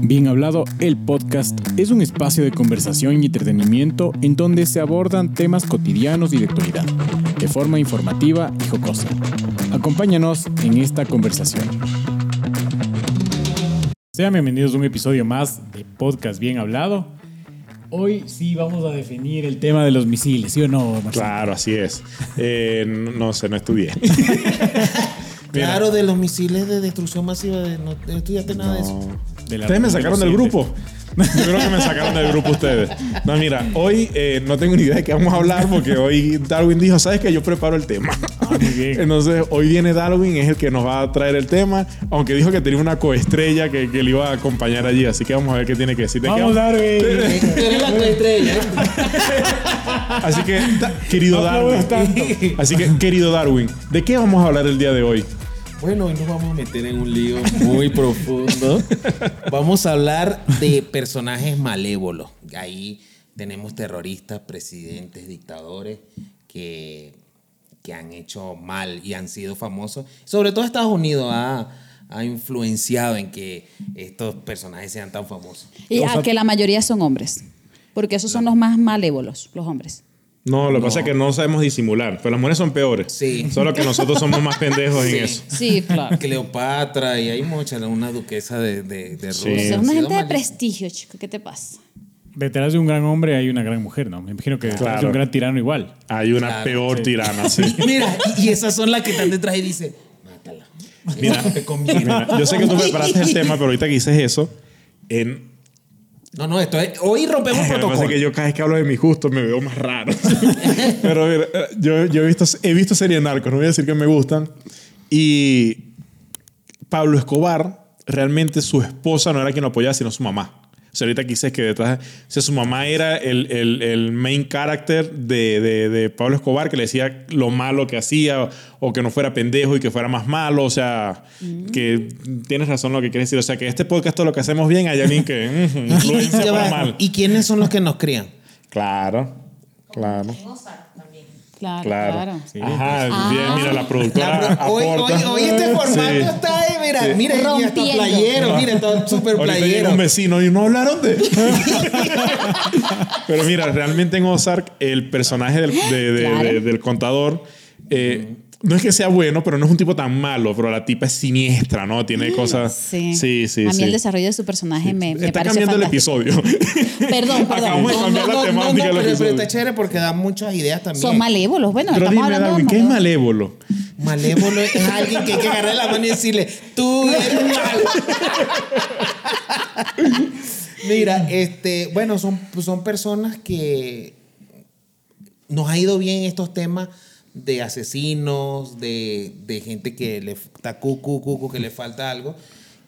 Bien Hablado, el podcast, es un espacio de conversación y entretenimiento en donde se abordan temas cotidianos y de actualidad, de forma informativa y jocosa. Acompáñanos en esta conversación. Sean bienvenidos a un episodio más de Podcast Bien Hablado. Hoy sí vamos a definir el tema de los misiles, ¿sí o no, Marcelo? Claro, así es. Eh, no sé, no estudié. Claro, de los misiles de destrucción masiva, de, no, no estudiaste nada de eso. De la Ustedes me sacaron del grupo. Yo creo que me sacaron del grupo ustedes. No, mira, hoy eh, no tengo ni idea de qué vamos a hablar porque hoy Darwin dijo, ¿sabes qué? Yo preparo el tema. Ah, muy bien. Entonces, hoy viene Darwin, es el que nos va a traer el tema, aunque dijo que tenía una coestrella que, que le iba a acompañar allí, así que vamos a ver qué tiene que decir. ¿De qué Vamos, Darwin. Tú eres la coestrella. Así que, querido Darwin. Así que, querido Darwin, ¿de qué vamos a hablar el día de hoy? Bueno, hoy nos vamos a meter en un lío muy profundo. Vamos a hablar de personajes malévolos. Ahí tenemos terroristas, presidentes, dictadores que, que han hecho mal y han sido famosos. Sobre todo Estados Unidos ha, ha influenciado en que estos personajes sean tan famosos. Y a que la mayoría son hombres. Porque esos son los más malévolos, los hombres. No, lo que pasa es que no sabemos disimular, pero las mujeres son peores. Sí. Solo que nosotros somos más pendejos Sí. en eso. Sí, claro. Cleopatra y hay muchas, una duquesa de, de, de Sí. Rusia. O sea, una gente de prestigio, chico. ¿Qué te pasa? Detrás de un gran hombre hay una gran mujer, ¿no? Me imagino que detrás Claro. de un gran tirano igual. Hay una Claro, peor sí. tirana, sí. Mira, y esas son las que están detrás y dicen, mátala. Mira, te conviene. Mira, yo sé que tú preparaste el tema, pero ahorita que dices eso, en, No, no, esto es, hoy rompemos Lo que protocolo. que yo cada vez que hablo de mi gusto me veo más raro. Pero mira, yo, yo he visto, he visto series narcos, no voy a decir que me gustan. Y Pablo Escobar, realmente su esposa no era quien lo apoyaba, sino su mamá. O sea, ahorita quise que detrás... O sea, su mamá era el, el, el main character de, de, de Pablo Escobar, que le decía lo malo que hacía, o que no fuera pendejo y que fuera más malo. O sea, que tienes razón lo que quieres decir. O sea, que este podcast todo lo que hacemos bien, hay alguien que mm, influencia para va, mal. ¿Y quiénes son los que nos crían? Claro, claro. Claro, Claro. claro. Sí. Ajá, Ah. bien, mira, la productora La pro- hoy, hoy, hoy este formato Sí. está ahí, mira, mira, y hasta Rompiendo. playero, mira, está súper playero. un vecino y no hablaron de. Pero mira, realmente en Ozark, el personaje del, de- de- Claro. de- del contador. eh, no es que sea bueno, pero no es un tipo tan malo. Pero la tipa es siniestra, ¿no? Tiene cosas. Sí. Sí, sí. A mí sí. el desarrollo de su personaje me, me Está parece cambiando el episodio. Perdón, perdón. Acabamos de cambiar no, la no, temática no, del pero, pero episodio. está chévere porque da muchas ideas también. Son malévolos. Bueno, Pero estamos dime, hablando Darwin, de ¿qué es malévolo? Malévolo es alguien que hay que agarrar la mano y decirle, tú eres malo. Mira, este, bueno, son, son personas que nos ha ido bien estos temas de asesinos, de, de gente que le está cucu, cucu, que le falta algo.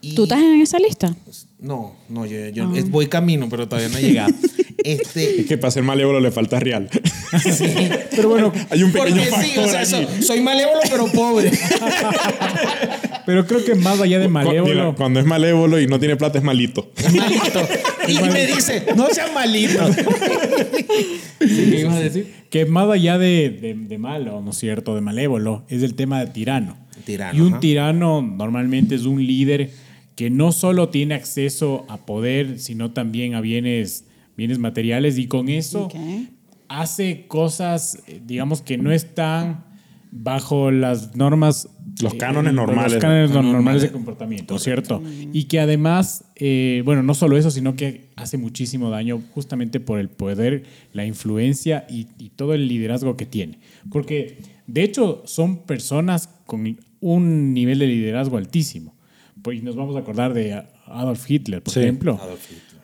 Y- ¿Tú estás en esa lista? No, no, yo, yo es- voy camino, pero todavía no he llegado. Este, Es que para ser malévolo le falta real. Pero bueno, Hay un pequeño porque sí, o sea, allí. soy, soy malévolo pero pobre. pero creo que más allá de mira, malévolo, cuando es malévolo y no tiene plata es malito. malito. Y me dice, no seas malito. ¿Qué ibas a decir? que más allá de, de- de malo, ¿no es cierto?, de malévolo, es el tema de tirano. Tirano, y un ajá. tirano normalmente es un líder que no solo tiene acceso a poder, sino también a bienes, bienes materiales y con eso hace cosas, eh, digamos, que no están bajo las normas. Los cánones eh, normales. Los cánones Normales. normales de comportamiento, ¿cierto? Y que además, eh, bueno, no solo eso, sino que hace muchísimo daño justamente por el poder, la influencia y, y todo el liderazgo que tiene. Porque, de hecho, son personas con un nivel de liderazgo altísimo. Pues nos vamos a acordar de Adolf Hitler, por Sí. ejemplo.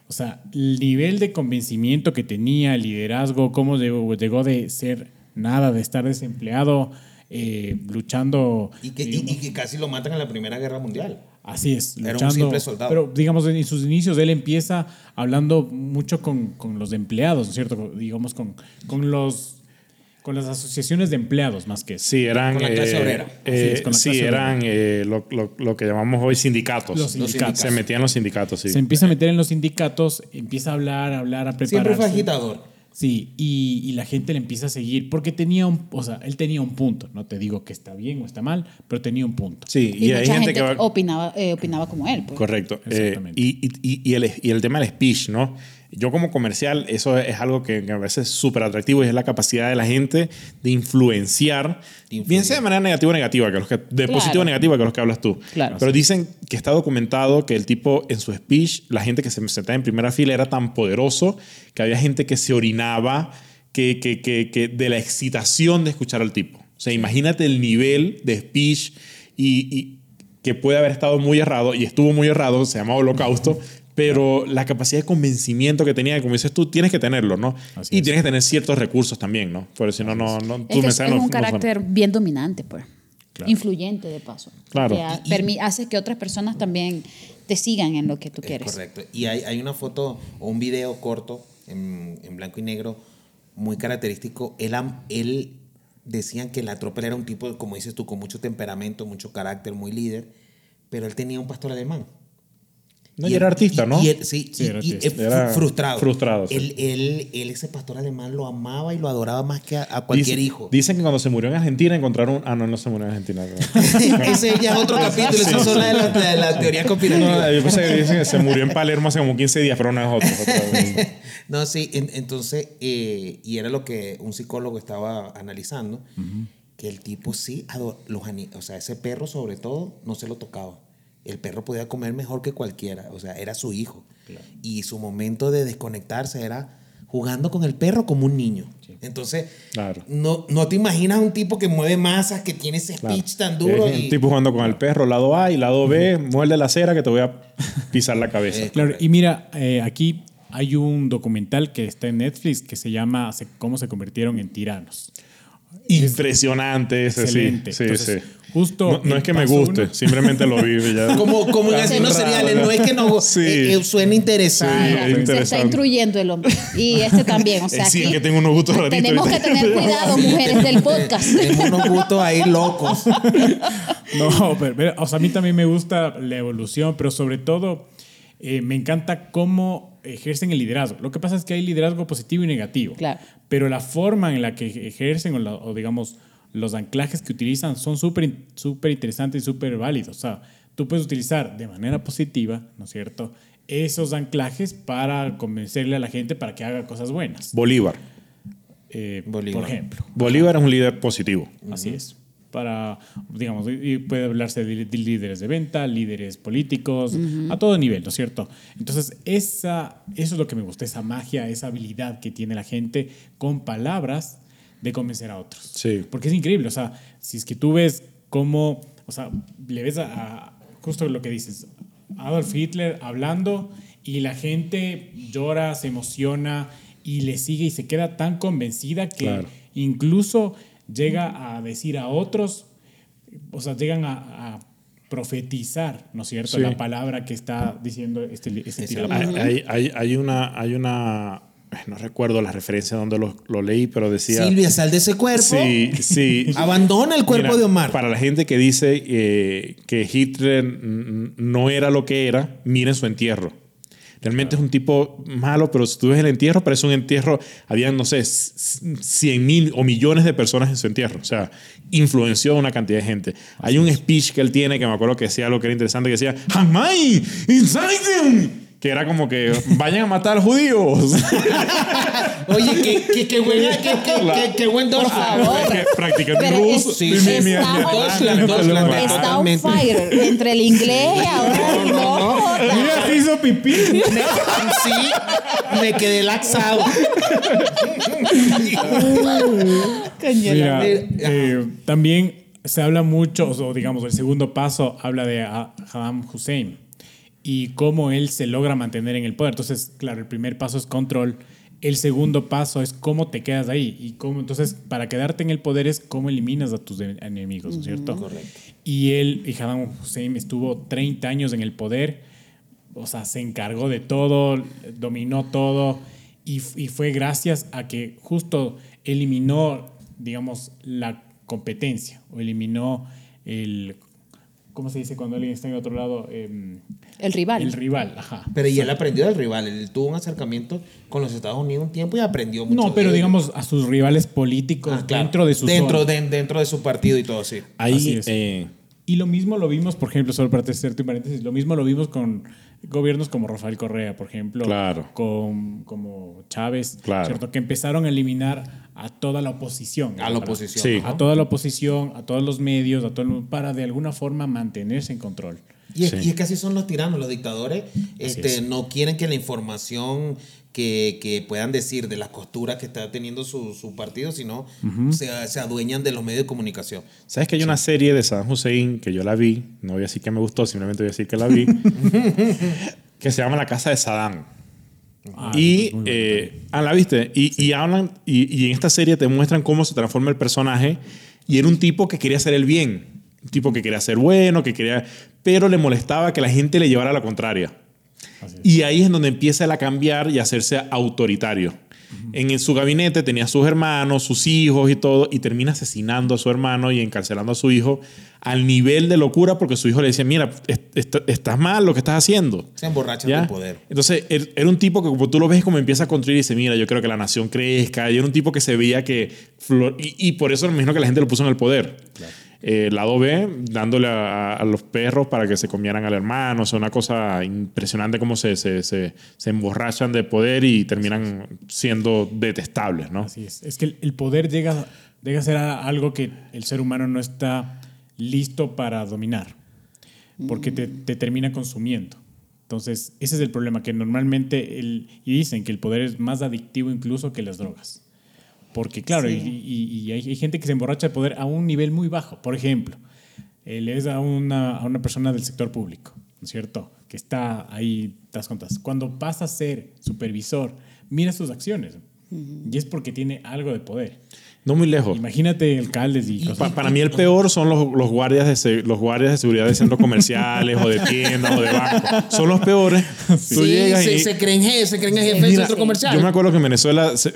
O sea, el nivel de convencimiento que tenía, el liderazgo, cómo llegó, llegó de ser nada, de estar desempleado, eh, luchando. Y que, y- digamos, y que casi lo matan en la Primera Guerra Mundial. Así es, Era un luchando. simple soldado. Pero digamos, en sus inicios él empieza hablando mucho con, con los empleados, ¿no es cierto? Digamos, con, con los con las asociaciones de empleados más que eso. Sí, eran. Con la clase eh, obrera. eh, Así es, con la sí, clase eran eh, lo, lo- lo que llamamos hoy sindicatos. Los sindicatos. Se metían los sindicatos, sí. Se empieza a meter en los sindicatos, empieza a hablar, a hablar, a Siempre fue prepararse. agitador. Sí, y, y la gente le empieza a seguir porque tenía un, o sea, él tenía un punto. No te digo que está bien o está mal, pero tenía un punto. Sí, Y, y, hay mucha gente, gente, que va... opinaba, eh, opinaba como él. pues. Correcto. Eh, Exactamente. y- y- y el, y el tema del speech, ¿no? Yo como comercial, eso es algo que, me parece súper atractivo y es la capacidad de la gente de influenciar, Influir. bien sea de manera negativa o negativa, que los que, de Claro. positiva o negativa, que los que hablas tú. Claro. Pero dicen que está documentado que el tipo en su speech, la gente que se sentaba en primera fila era tan poderoso que había gente que se orinaba que, que, que, que de la excitación de escuchar al tipo. O sea, imagínate el nivel de speech y, y que puede haber estado muy errado y estuvo muy errado, se llama holocausto, pero la capacidad de convencimiento que tenía, como dices tú, tienes que tenerlo, ¿no? Así y es. tienes que tener ciertos recursos también, ¿no? Porque si no, no, no, Es que es, no- un no carácter bien dominante, pues. Influyente, de paso. Claro. Que hace que otras personas también te sigan en lo que tú Es quieres. correcto. Y hay, hay una foto o un video corto en, en blanco y negro muy característico. Él, él decían que la tropa era un tipo, como dices tú, con mucho temperamento, mucho carácter, muy líder, pero él tenía un pastor alemán. No, y era artista, y- ¿no? y él- sí, era y, frustrado. frustrado, sí. Él, él, él, ese pastor alemán, lo amaba y lo adoraba más que a, a cualquier Dicen- hijo. Dicen que cuando se murió en Argentina encontraron. Ah, no, no se murió en Argentina. no. Ese ya es otro capítulo, esas son las de las de las teorías conspirativas. No, yo pensé que dicen que se murió en Palermo hace como 15 días, pero no es otro. es. No, sí, en- entonces, eh, y era lo que un psicólogo estaba analizando, que el tipo sí, ado- los, o sea, ese perro sobre todo, no se lo tocaba. El perro podía comer mejor que cualquiera, o sea, era su hijo. Y su momento de desconectarse era jugando con el perro como un niño. Entonces, Claro. no, no te imaginas un tipo que mueve masas, que tiene ese Claro. speech tan duro. Es y- un tipo jugando con el perro, lado A y lado B, muerde la cera que te voy a pisar la cabeza. Eh, Claro, y mira, eh, aquí hay un documental que está en Netflix que se llama Cómo se convirtieron en tiranos. Impresionante ese, sí. Excelente. Sí, Entonces, sí. Justo no, es que me guste, uno- simplemente lo vi y ya. como, como en asesinos seriales, ¿no? es que no Sí. eh, eh, suena interesante. Sí, es se está instruyendo el hombre. Y este también. O sea, Eh, sí, aquí es que tengo unos gustos raritos Tenemos que tener cuidado, mujeres del podcast. Tenemos unos gustos ahí locos. No, pero, pero, o sea, a mí también me gusta la evolución, pero sobre todo eh, me encanta cómo ejercen el liderazgo. Lo que pasa es que hay liderazgo positivo y negativo. Claro. Pero la forma en la que ejercen o, la- o digamos los anclajes que utilizan son súper súper interesantes y súper válidos. O sea, tú puedes utilizar de manera positiva, ¿no es cierto? Esos anclajes para convencerle a la gente para que haga cosas buenas. Bolívar. Eh, Bolívar. Por ejemplo. Bolívar es un líder positivo. Así es. Para, digamos, y puede hablarse de, de líderes de venta, líderes políticos, a todo nivel, ¿no es cierto? Entonces, esa, eso es lo que me gusta, esa magia, esa habilidad que tiene la gente con palabras de convencer a otros. Sí. Porque es increíble, o sea, si es que tú ves cómo, o sea, le ves a, a- justo lo que dices, Adolf Hitler hablando y la gente llora, se emociona y le sigue y se queda tan convencida que Claro. incluso llega a decir a otros, o sea, llegan a, a profetizar, ¿no es cierto?, Sí. la palabra que está diciendo este, este tirador. Hay, hay- hay- una, hay una, no recuerdo la referencia donde lo, lo leí, pero decía... Silvia, sal de ese cuerpo. Sí, sí. Abandona el cuerpo Mira, de Omar. Para la gente que dice eh, que Hitler no era lo que era, miren su entierro. Realmente es un tipo malo, pero si tú ves el entierro, parece un entierro. Habían, no sé, 100 mil o millones de personas en su entierro. O sea, influenció a una cantidad de gente. Hay un speech que él tiene que me acuerdo que decía algo que era interesante, que decía, Hamay, inside them", Que era como que vayan a matar judíos. Oye, qué, qué, qué, buen, qué, qué, qué- qué buen Por favor. Practicando Pero ruso. Sí, Mi- sí, mi- mi- está, mi- totalmente. fire entre el inglés y ahora no. Mira, se hizo pipí. Sí, me quedé laxado. Mira, eh, también se habla mucho, o digamos, el segundo paso habla de a- Saddam Hussein y cómo él se logra mantener en el poder. Entonces, claro, el primer paso es control. El segundo paso es cómo te quedas ahí. Y cómo, entonces, para quedarte en el poder es cómo eliminas a tus enemigos, ¿no es cierto? Correcto. Y él, y Saddam Hussein estuvo 30 años en el poder. O sea, se encargó de todo, dominó todo. Y, y fue gracias a que justo eliminó, digamos, la competencia. O eliminó el. ¿Cómo se dice cuando alguien está en otro lado? Em, El rival. El rival, ajá. Pero y él aprendió del rival. Él tuvo un acercamiento con los Estados Unidos un tiempo y aprendió mucho. No, pero de digamos a sus rivales políticos Ah, claro. dentro de su dentro de, dentro de su partido y todo, sí. Ahí, Así es. eh, Y lo mismo lo vimos, por ejemplo, solo para hacerte un paréntesis, lo mismo lo vimos con gobiernos como Rafael Correa, por ejemplo, Claro. con como Chávez, Claro. ¿cierto? Que empezaron a eliminar a toda la oposición. A la oposición. Sí. A toda la oposición, a todos los medios, a todo el- para de alguna forma mantenerse en control. Y es, Sí. y es que así son los tiranos, los dictadores. Este, es. no quieren que la información que, que puedan decir de las costuras que está teniendo su, su partido, sino se, se adueñan de los medios de comunicación. ¿Sabes que hay una serie de Saddam Hussein que yo la vi? No voy a decir que me gustó, simplemente voy a decir que la vi. que se llama La Casa de Saddam. Ah, y, eh, ah, ¿la viste? Y, y hablan, y, y en esta serie te muestran cómo se transforma el personaje. Y era un tipo que quería hacer el bien. Un tipo que quería ser bueno, que quería. Pero le molestaba que la gente le llevara la contraria. Y ahí es donde empieza él a cambiar y a hacerse autoritario. En su gabinete tenía a sus hermanos, sus hijos y todo, y termina asesinando a su hermano y encarcelando a su hijo al nivel de locura porque su hijo le decía, mira, est- est- estás mal lo que estás haciendo. Se emborrachan ¿Ya? de poder. Entonces, era un tipo que como tú lo ves como empieza a construir y dice, mira, yo creo que la nación crezca. Y era un tipo que se veía que... y, y por eso me imagino que la gente lo puso en el poder. Eh, lado B, dándole a, los perros para que se comieran al hermano. O sea, una cosa impresionante cómo se, se, se, se emborrachan de poder y terminan siendo detestables, ¿no? Es. Que el, poder llega, llega a ser algo que el ser humano no está listo para dominar, porque te, te termina consumiendo. Entonces, ese es el problema, que normalmente, el, y dicen que el poder es más adictivo incluso que las drogas. Porque claro, Sí. y, hay, hay gente que se emborracha de poder a un nivel muy bajo. Por ejemplo, él es a una, a una persona del sector público, ¿no es cierto? Que está ahí, te das cuentas. Cuando pasa a ser supervisor, mira sus acciones. Y es porque tiene algo de poder. No muy lejos. Imagínate alcaldes y Pa- cosas. para mí el peor son los, los, guardias de los guardias de seguridad de centros comerciales o de tiendas o de bancos. Son los peores. Tú Sí, llegas se, y- se creen jefe, se creen jefe del Mira, centro comercial. Yo me acuerdo que en Venezuela, se-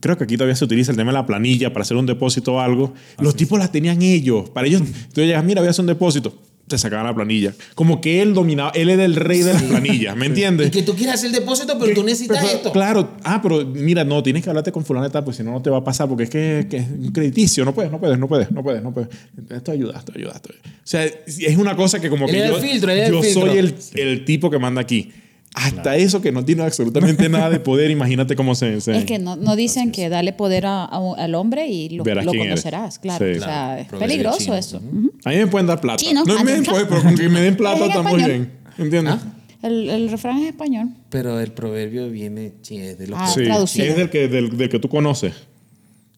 creo que aquí todavía se utiliza el tema de la planilla para hacer un depósito o algo. Los tipos la tenían ellos. Para ellos, tú llegas, mira, voy a hacer un depósito. Te sacaban la planilla. Como que él dominaba, él era el rey de las planillas, ¿me entiendes? y que tú quieres hacer el depósito, pero tú necesitas Pero, esto. Claro, ah, pero mira, no, tienes que hablarte con fulano de tal, pues si no, no te va a pasar, porque es que, que es un crediticio, no puedes, no puedes, no puedes, no puedes, no puedes. Esto ayuda, esto ayuda, esto ayuda. O sea, es una cosa que como que yo, el filtro, él el yo filtro. soy el, el tipo que manda aquí. Hasta eso que no tiene absolutamente nada de poder, imagínate cómo se... se- Es que no, no dicen que dale poder a- al hombre y lo, Verás lo quién eres. conocerás, claro. Sí. O sea, Claro, es peligroso chino. eso. A mí me pueden dar plata. Chino, no me adentro. puede, pero con que me den plata estamos español. bien. ¿Entiendes? ¿Ah? El, el refrán es español. Pero el proverbio viene chi- es de los Ah, Sí, traducido. es del que, del, del que tú conoces.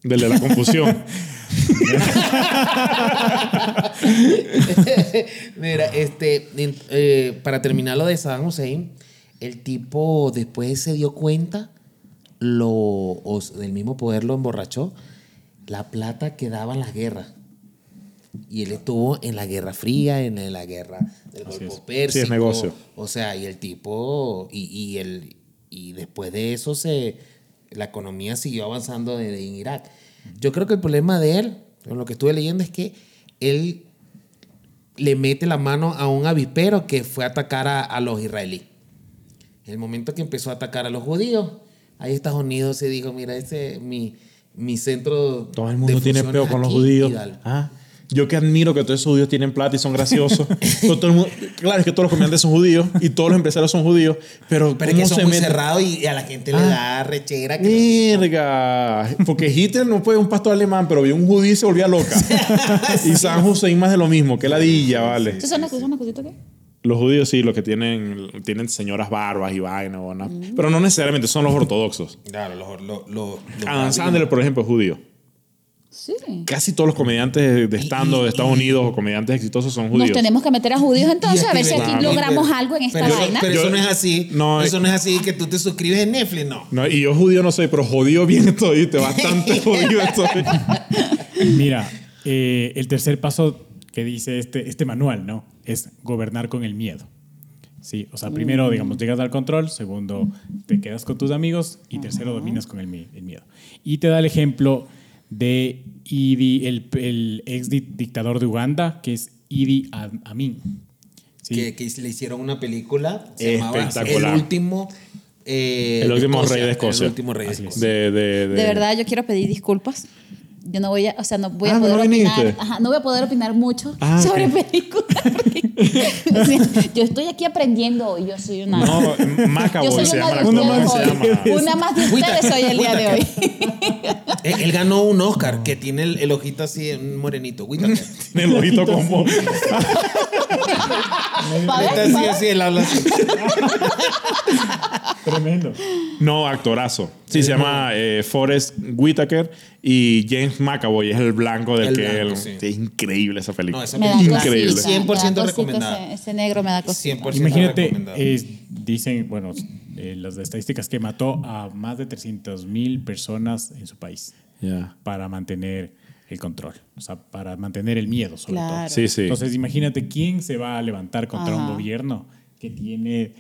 Del de la confusión. Mira, este, eh, para terminar lo de Saddam Hussein, el tipo después se dio cuenta, lo, o mismo poder lo emborrachó, la plata que daban las guerras. Y él estuvo en la Guerra Fría, en la guerra del Golfo es. Pérsico. Sí, es negocio. O sea, y el tipo, y, y, el, y después de eso se, la economía siguió avanzando de- de- en Irak. Yo creo que el problema de él, con lo que estuve leyendo, es que él le mete la mano a un avispero que fue a atacar a, a los israelíes. El momento que empezó a atacar a los judíos, ahí Estados Unidos se dijo, mira, ese es mi, mi centro Todo el mundo de tiene peo con los aquí", judíos. Ah, yo que admiro que todos esos judíos tienen plata y son graciosos. Todo el mundo- claro, es que todos los comediantes son judíos y todos los empresarios son judíos. Pero, Pero es ¿cómo que son se muy cerrados y a la gente le Ah. da rechera. que- Verga. Porque Hitler no fue un pastor alemán, pero vio un judío y se volvía loca. Y San Hussein más de lo mismo. Que ladilla, vale. ¿Esas son las son las cositas que? Los judíos sí, los que tienen, tienen señoras barbas y vainas. o nada. Pero no necesariamente son los ortodoxos. Claro, los, los, los, los Adam Sandler, por ejemplo, es judío. Sí. Casi todos los comediantes de stand de Estados Unidos o comediantes exitosos son Nos judíos. tenemos que meter a judíos entonces a ver si aquí logramos algo en esta pero, eso- vaina. pero Yo- eso no es así. no, eso eh. no es así que tú te suscribes en Netflix, no. No, y yo judío no soy, pero jodido bien estoy, ¿viste? bastante jodido estoy. Mira, eh, el tercer paso que dice este, este manual, ¿no? Es gobernar con el miedo. Sí, o sea, primero, digamos, llegas al control, segundo, te quedas con tus amigos y tercero, dominas con el, mi- el miedo. Y te da el ejemplo de Idi, el, el ex di- dictador de Uganda, que es Idi Am- Amin. Sí. que, que le hicieron una película. Se llamaba Espectacular. El último. eh, El último rey de Escocia. El último rey de. Escocia. De, de, De verdad, yo quiero pedir disculpas. Yo no voy a, o sea, no voy Ah, a poder ¿no opinar. Ajá, no voy a poder opinar mucho Ah, sobre películas. O sea, yo estoy aquí aprendiendo hoy. Yo soy una. No, yo Macaboy soy se una llama más se llama. Una más de ustedes hoy el día de hoy. Él, él ganó un Oscar que tiene el, el ojito así, un morenito. Tiene el ojito como. Pa' ver, Está pa' así, ver. así, él habla así. Tremendo. No, actorazo. Sí, se llama eh, Forrest Whitaker y James McAvoy es el blanco del El que blanco, él. sí. Es increíble esa película. No, esa Me da Increíble. cosita, 100% me da cosita recomendada. Ese, ese negro me da cosita. 100%. Imagínate, recomendado. es- dicen, bueno, eh, las estadísticas que mató a más de 300 mil personas en su país Ya. para mantener el control, o sea, para mantener el miedo sobre Claro. todo. Sí, sí. Entonces, imagínate quién se va a levantar contra un Ajá. gobierno que tiene,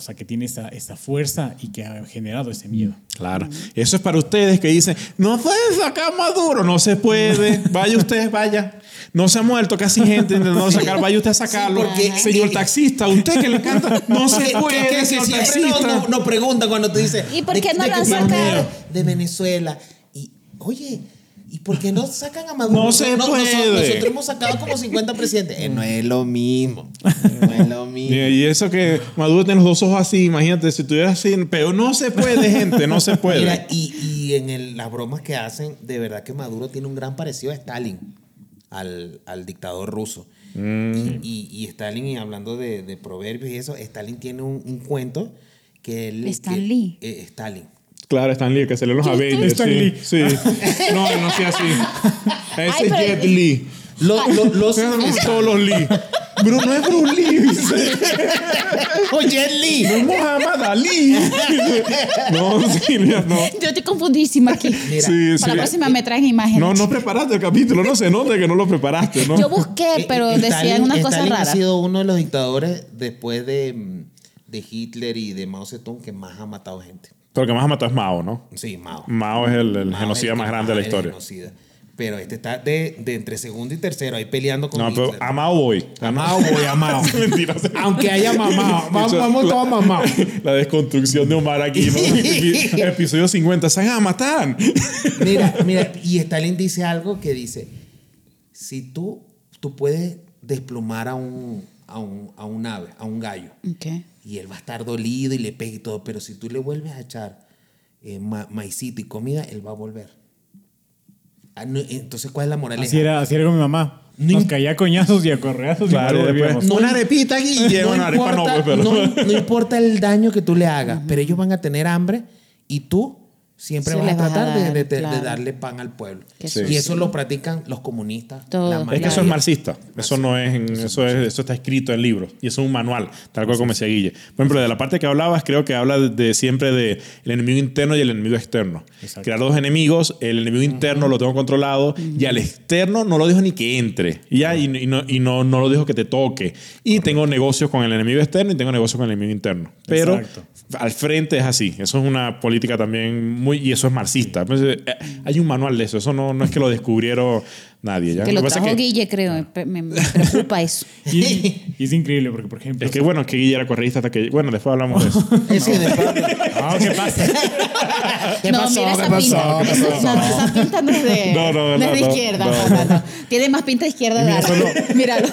o sea, que tiene esa, esa fuerza y que ha generado ese miedo. Claro. Eso es para ustedes que dicen, no pueden sacar Maduro. No se puede. Vaya usted, vaya. No se ha muerto casi gente intentando sacar. Vaya usted a sacarlo. Sí, porque- señor taxista, usted que le encanta. No se puede, que- que señor siempre nos, taxista. nos- nos preguntan cuando te dicen. ¿Y por ¿de- qué no de lo han sacado? De Venezuela. Y, oye, ¿y por qué no sacan a Maduro? No se puede. Nosotros hemos sacado como 50 presidentes. Eh, no es lo mismo. No es lo mismo. Y eso que Maduro tiene los dos ojos así, imagínate, si tuviera así, pero no se puede, gente, no se puede. Mira, y, y en el- las bromas que hacen, de verdad que Maduro tiene un gran parecido a Stalin, al, al dictador ruso. Mm. Y, y- y Stalin, y hablando de, de proverbios y eso, Stalin tiene un, un cuento que él... Eh, Stalin. Claro, Stan Lee, que se lee los ¿Quién es Avengers. Stan sí. Lee? Sí. No, no sea así. Ese es pero- Jet Lee. Lo- lo- los, Todos los Lee. Bro, no es Bruce Lee, dice. Oye, Lee. No es Muhammad Ali. No, Silvia, no. Yo estoy confundidísima aquí. Mira, Sí, Para sí. la próxima me traen imágenes. No, no preparaste el capítulo, no se nota que no lo preparaste, ¿no? Yo busqué, pero Eh, eh, decían Stalin- unas cosas raras. ha sido uno de los dictadores después de, mm, de Hitler y de Mao Zedong que más ha matado gente. Pero el que más ha matado es Mao, ¿no? Sí, Mao. Mao es el, el Mao es genocida el más grande de la historia. genocida. Pero este está de, de entre segundo y tercero ahí peleando con No, pero a Mao voy. A Mao voy, a Mao. Mentira. Aunque haya mamado. Vamos, vamos todos mamados. La desconstrucción de Omar aquí, Episodio 50. Se van a matar. Mira, mira, y Stalin dice algo que dice, si tú, tú puedes desplumar a un, a, un, a un ave, a un gallo, Ok. Y él va a estar dolido y le pega y todo, pero si tú le vuelves a echar eh, ma- maicito y comida, él va a volver. Ah, no, entonces, ¿cuál es la moraleja? Así era, así era con mi mamá. Ni- Nos caía a coñazos y a correazos Claro, y no, una arepita aquí. no, una arepa no, importa, pues, pero. no- no importa el daño que tú le hagas, pero ellos van a tener hambre y tú siempre vas a a tratar de- dar, de, de- de claro. darle pan al pueblo. Sí. Y eso lo practican los comunistas. La Es que eso es marxista. Eso no es, en- eso es, eso está escrito en libros y eso es un manual, tal cual como decía Guille. Por ejemplo, de la parte que hablabas, creo que habla de, de siempre de el enemigo interno y el enemigo externo. Exacto. Crear dos enemigos, el enemigo interno lo tengo controlado y al externo no lo dejo ni que entre. Y ya, y, y no, y no, no lo dejo que te toque. Y tengo negocios con el enemigo externo y tengo negocios con el enemigo interno. Pero Exacto. al frente es así. Eso es una política también muy, y eso es marxista. Entonces, eh, hay un manual de eso. Eso no, no es que lo descubrieron nadie. ¿ya? Que lo trajo es que- Guille, creo. Me, preocupa eso. Y, y es increíble porque, por ejemplo... Es que bueno, que Guille era correísta hasta que. Bueno, después hablamos de eso. Es después- Ah, ¿qué pasa? ¿Qué no, pasó? mira ¿Qué esa pasó? pinta. ¿Qué Esa, pasó? no, esa pinta no es de, No, no, es no, de no, izquierda. no. No, no, no. Tiene más pinta de izquierda. Mira, Dara. solo- Míralo.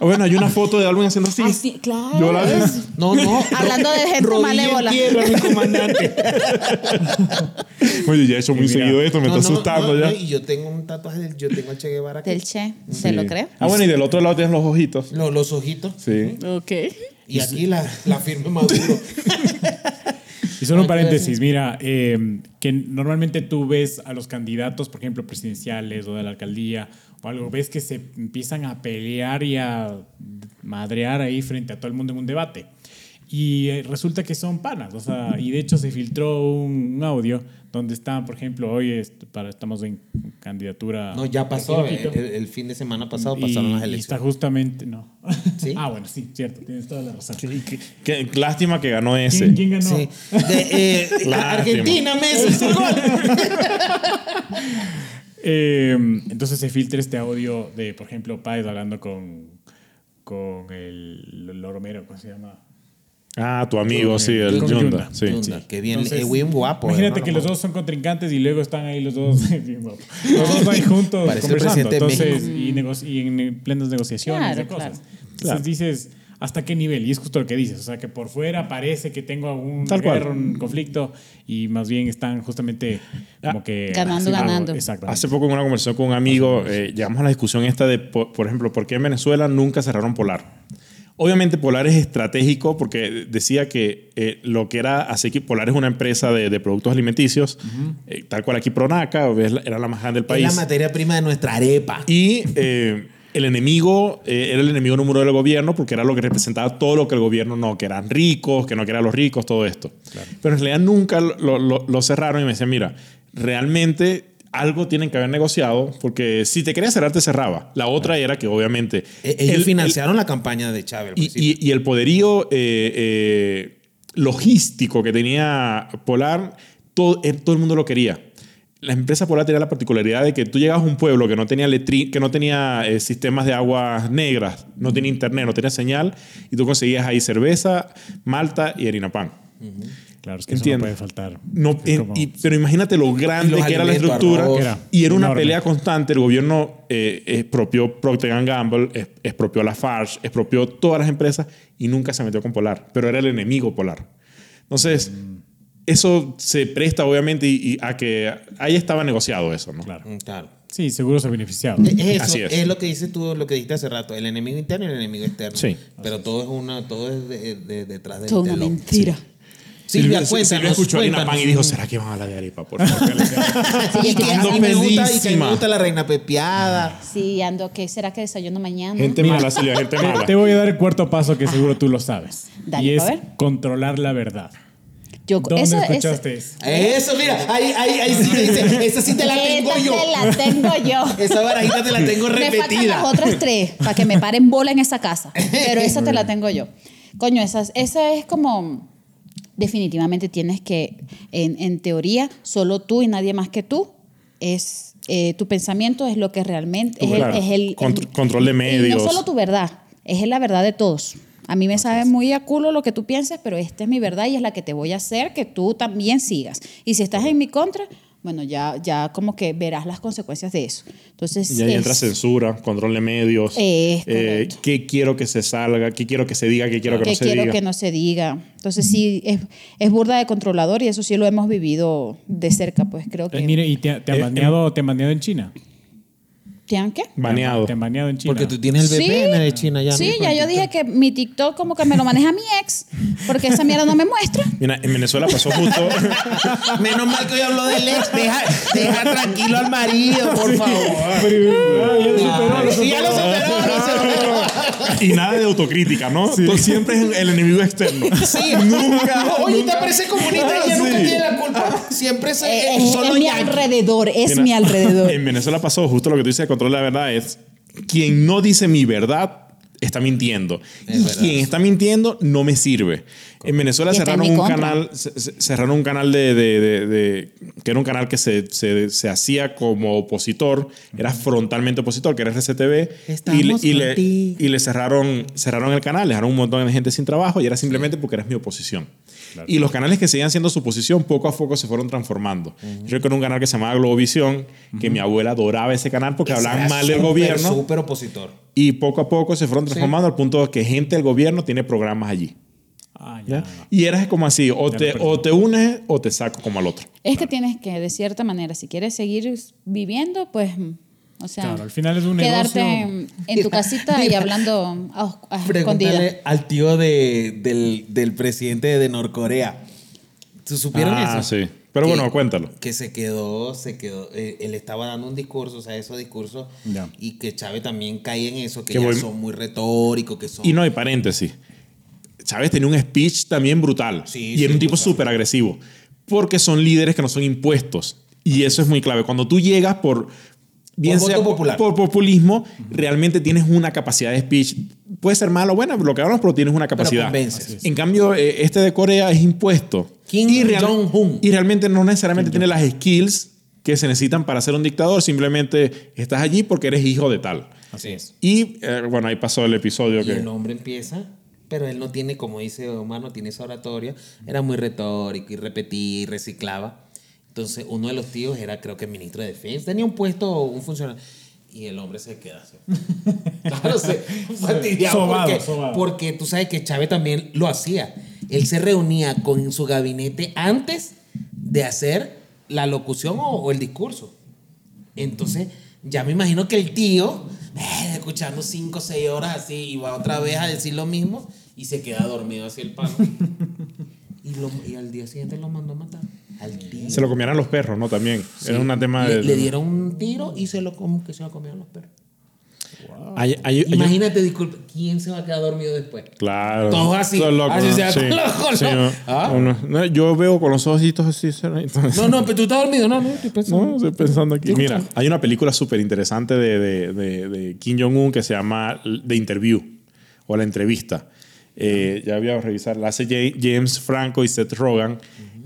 Bueno, hay una foto de alguien haciendo así. Así, claro. Yo la vi. No, no. Hablando de gente Rodilla malévola. tierra, mi comandante. Oye, ya he hecho muy mira. seguido esto, me No, está asustando no, ya. no, y yo tengo un tatuaje, del- yo tengo el Che Guevara aquí. Del Che. Sí. ¿Se lo creo? Ah, bueno, y del otro lado tienes los ojitos. Lo- los ojitos. Sí. Ok. Y aquí la, la firma Maduro. Y solo un paréntesis, mira, eh, que normalmente tú ves a los candidatos, por ejemplo, presidenciales o de la alcaldía o algo, ves que se empiezan a pelear y a madrear ahí frente a todo el mundo en un debate. Y eh, resulta que son panas, o sea, y de hecho se filtró un, un audio donde está, por ejemplo, hoy es- para, estamos en candidatura. No, ya pasó. Aquí, El, el- fin de semana pasado Y- pasaron las y está elecciones. justamente, no. ¿Sí? ah, bueno, sí, cierto, tienes toda la razón. Qué, qué lástima que ganó ese. ¿Quién, quién ganó? Sí. De, eh. Argentina, Messi, gol. Eh, entonces se filtra este audio de, por ejemplo, Páez hablando con, con el, el Romero, ¿cómo se llama? Ah, tu amigo, sí, el Con Yunda. Yunda. Sí. Yunda, que bien, Entonces, es bien guapo. Imagínate hermano. que los dos son contrincantes y luego están ahí los dos, bien los dos ahí juntos Parece el conversando. Entonces, y, y en plenas negociaciones Claro, de cosas. claro. Entonces Claro. dices, ¿hasta qué nivel? Y es justo lo que dices. O sea, que por fuera parece que tengo algún Tal cual. guerra, un conflicto y más bien están justamente como que... Ganando, ganando. Exactamente. Hace poco en una conversación con un amigo eh, llegamos a la discusión esta de, por, por ejemplo, ¿por qué en Venezuela nunca cerraron Polar? Obviamente Polar es estratégico porque decía que eh, lo que era Asequi, Polar es una empresa de, de productos alimenticios, eh, tal cual aquí Pronaca, es era la más grande del Es país. la materia prima de nuestra arepa. Y eh, el enemigo eh, era el enemigo número uno del gobierno porque era lo que representaba todo lo que el gobierno no, que eran ricos, que no querían los ricos, todo esto. Pero en realidad nunca lo, lo- lo cerraron y me decían, mira, realmente algo tienen que haber negociado porque si te querías cerrar te cerraba. La otra era que obviamente... E- Ellos el- financiaron la campaña de Chávez. y, principio. y- y el poderío eh, eh, logístico que tenía Polar, todo, todo el mundo lo quería. La empresa Polar tenía la particularidad de que tú llegabas a un pueblo que no tenía, letri- que no tenía eh, sistemas de aguas negras, no tenía internet, no tenía señal, y tú conseguías ahí cerveza, malta y harina pan. Claro, es que eso no puede faltar. No, Es en- como- y- pero imagínate lo grande que era la estructura arroz. Era y era una enorme. pelea constante. El gobierno eh, expropió Procter Gamble, es- expropió Lafarge, expropió todas las empresas y nunca se metió con Polar, pero era el enemigo Polar. Entonces, eso se presta obviamente y, y a que ahí estaba negociado eso, ¿no? Claro. Mm, Claro. Sí, seguro se beneficiado. Es eso, Así es. es. lo que dices tú, lo que dijiste hace rato, el enemigo interno y el enemigo externo. Sí. Pero todo es una, todo es de- de- detrás del Toda una telón. mentira. Silvia, Silvia cuéntanos, escuchó harina cuéntanos. pan y dijo, ¿será que van a hablar de arepa? Por favor. Y que Ando a me gusta, y que a me gusta la reina pepiada. Sí, ando, ¿qué será que desayuno mañana? gente mala, Silvia, gente Te, mala. te voy a dar el cuarto paso que seguro tú lo sabes. Dale, y es a ver. controlar la verdad. Yo, ¿Dónde esa- escuchaste esa- eso? Eso, mira, ahí, ahí, ahí sí me dice, esa sí te la tengo yo. te la tengo yo. Esa barajita te la tengo Me faltan repetida. las otras tres para que me paren bola en esa casa. Pero esa te la tengo yo. Coño, esa, esa es como. Definitivamente tienes que, en, en teoría, solo tú y nadie más que tú es. eh, tu pensamiento es lo que realmente es el, Claro. es el- Contr- el- control de y medios. no solo tu verdad, es la verdad de todos. A mí me sabe muy a culo lo que tú pienses, pero esta es mi verdad y es la que te voy a hacer que tú también sigas. Y si estás en mi contra, bueno, ya, ya como que verás las consecuencias de eso. Entonces, Y ahí es- entra censura, control de medios. Eh. ¿Qué quiero que se salga? ¿Qué quiero que se diga? ¿Qué quiero que no se quiero diga? que no se diga. Entonces sí, es, es burda de controlador y eso sí lo hemos vivido de cerca, pues creo que... Eh, mire, ¿y te, te han Eh, baneado, te han baneado en China? ¿Te han qué? Baneado. Te han baneado en China. Porque tú tienes el Sí. VPN de China ya. Sí, ¿no? ya yo dije que mi TikTok como que me lo maneja mi ex, porque esa mierda no me muestra. Mira, en Venezuela pasó justo. Menos mal que hoy habló del ex. Deja, deja tranquilo al marido, por favor. Sí, ya lo superó, lo superó. y nada de autocrítica, ¿no? Tú siempre es el enemigo externo. Sí, Nunca. Oye, te parece comunista y ella Sí. nunca tiene la culpa. Siempre Eh, eh, es, solo es mi alrededor, es Mira, mi alrededor. En Venezuela pasó justo lo que tú dices de control de la verdad es quien no dice mi verdad está mintiendo. Es y verdad. quien está mintiendo no me sirve. En Venezuela cerraron un canal, ce- ce- cerraron un canal de, de- de- de- que era un canal que se, se- se hacía como opositor, era frontalmente opositor, que era RCTV, y le, y le- y le cerraron, cerraron el canal, dejaron un montón de gente sin trabajo y era simplemente porque eras mi oposición. Y los canales que seguían siendo su oposición poco a poco se fueron transformando. Yo recuerdo un canal que se llamaba Globovisión, que mi abuela adoraba ese canal porque Ese hablaban mal del gobierno. Súper opositor. Y poco a poco se fueron transformando al punto de que gente del gobierno tiene programas allí. Ah, ¿ya? ya. Y eras como así, o te, o te unes o te saco como al otro. Es que tienes que, de cierta manera, si quieres seguir viviendo, pues, o sea, Claro, al final es un quedarte negocio. en, tu casita y hablando a, a. Pregúntale al tío de, del, del presidente de Norcorea. ¿Tú supieron Ah, eso? sí. Pero Que- bueno, cuéntalo. Que se quedó, se quedó. eh, él estaba dando un discurso, o sea, esos discursos. Y que Chávez también cae en eso, que Que ya voy- son muy retóricos, que son. Y no hay paréntesis. Chávez tenía un speech también brutal. Sí, y sí, era un tipo súper agresivo. Porque son líderes que no son impuestos. Y eso es muy clave. Cuando tú llegas por. Bien Por sea voto por- popular. por populismo, realmente tienes una capacidad de speech. Puede ser malo o buena, lo que hablamos, pero tienes una capacidad. En cambio, eh, este de Corea es impuesto. Kim y, real- y realmente no necesariamente tiene las skills que se necesitan para ser un dictador, simplemente estás allí porque eres hijo de tal. Así es. Y eh, bueno, ahí pasó el episodio Y que... el hombre empieza, pero él no tiene, como dice Omar, no tiene esa oratoria. Era muy retórico y repetía y reciclaba. Entonces, uno de los tíos era, creo que, ministro de defensa. Tenía un puesto, un funcionario. Y el hombre se queda así. Claro, se Sobado, porque, sobado. porque tú sabes que Chávez también lo hacía. Él se reunía con su gabinete antes de hacer la locución o, o el discurso. Entonces, ya me imagino que el tío, eh, escuchando cinco o seis horas así, iba otra vez a decir lo mismo y se queda dormido así el palo. y, lo- y al día siguiente lo mandó a matar. Al. Se lo comieran los perros, ¿no? También. Sí. Era un tema le, de... le dieron un tiro y se lo, como que se lo comieron los perros. Hay- Imagínate, disculpe, ¿quién se va a quedar dormido después? Claro. Todos así, Todos locos, así ¿no? sea, Sí. los ojos, Sí, ¿no? ¿no? ¿Ah? Uno- no, yo veo con los ojitos así. No, no, pero tú estás dormido, no, no, estoy pensando. No, estoy pensando aquí. Mira, hay una película súper interesante de, de, de- de Kim Jong-un que se llama The Interview o La Entrevista. Eh, ya voy a revisar. La hace Ja- James Franco y Seth Rogen.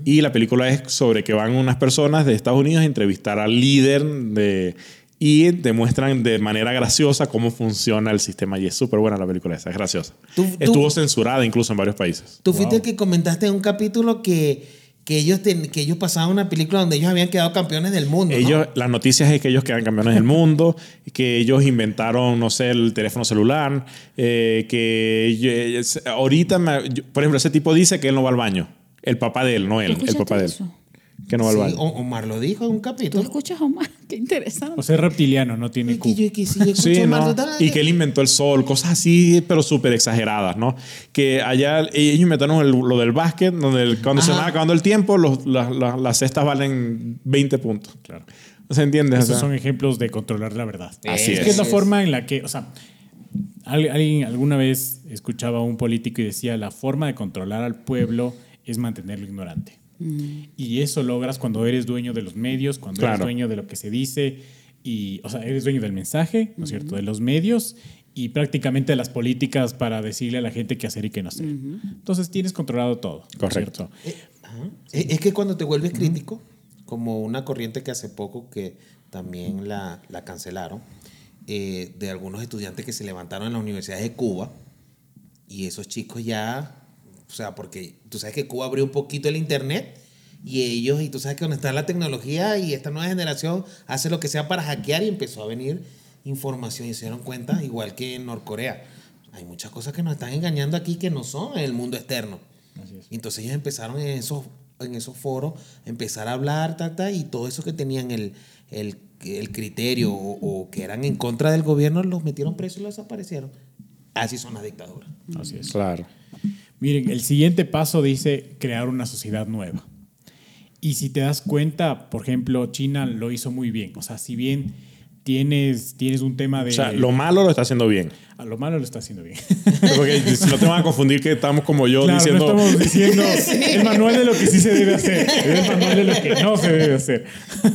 Y la película es sobre que van unas personas de Estados Unidos a entrevistar al líder de, y demuestran de manera graciosa cómo funciona el sistema. Y es súper buena la película esa, es graciosa. Tú- tú- Estuvo censurada incluso en varios países. Tú fuiste el que comentaste en un capítulo que, que, ellos ten- que ellos pasaban una película donde ellos habían quedado campeones del mundo. ¿no? Ellos, las noticias es que ellos quedan campeones del mundo, que ellos inventaron, no sé, el teléfono celular, eh, que ellos- ahorita, me- yo- por ejemplo, ese tipo dice que él no va al baño. El papá de él, no él, el papá de él. eso? Que no va al Sí, baño. O- Omar lo dijo en un ¿Tú capítulo. escuchas, Omar? Qué interesante. O sea, es reptiliano, no tiene Y que Q. sí, Sí, a tú Y que él inventó el sol, cosas así, pero súper exageradas, ¿no? Que allá ellos inventaron el- lo del básquet, donde el- cuando se Ajá. va acabando el tiempo, los- las- las- las cestas valen 20 puntos. Claro. ¿Se entiende? O Esos sea, son ejemplos de controlar la verdad. Así es. es. que es la forma en la que, o sea, al- alguien alguna vez escuchaba a un político y decía, la forma de controlar al pueblo es mantenerlo ignorante. Y eso logras cuando eres dueño de los medios, cuando eres Claro. dueño de lo que se dice, y, o sea, eres dueño del mensaje, ¿no es cierto?, de los medios y prácticamente de las políticas para decirle a la gente qué hacer y qué no hacer. Entonces tienes controlado todo. ¿no es Correcto. cierto? Eh, ajá. Es es que cuando te vuelves crítico, como una corriente que hace poco que también la, la cancelaron, eh, de algunos estudiantes que se levantaron en las universidades de Cuba, y esos chicos ya, o sea, porque tú sabes que Cuba abrió un poquito el Internet, y ellos, y tú sabes que donde está la tecnología y esta nueva generación hace lo que sea para hackear y empezó a venir información y se dieron cuenta, igual que en Norcorea. Hay muchas cosas que nos están engañando aquí que no son en el mundo externo. Y entonces ellos empezaron en esos, en esos foros, empezar a hablar, ta, ta, y todo eso que tenían el, el, el criterio o, o que eran en contra del gobierno, los metieron presos y los desaparecieron. Así son las dictaduras. Así es. Claro. Miren, el siguiente paso dice crear una sociedad nueva. Y si te das cuenta, por ejemplo, China lo hizo muy bien. O sea, si bien tienes, tienes un tema de... O sea, lo malo lo está haciendo bien. a lo malo lo está haciendo bien. Porque si no te van a confundir que estamos como yo Claro, diciendo. no estamos diciendo el manual de lo que sí se debe hacer, es el manual de lo que no se debe hacer.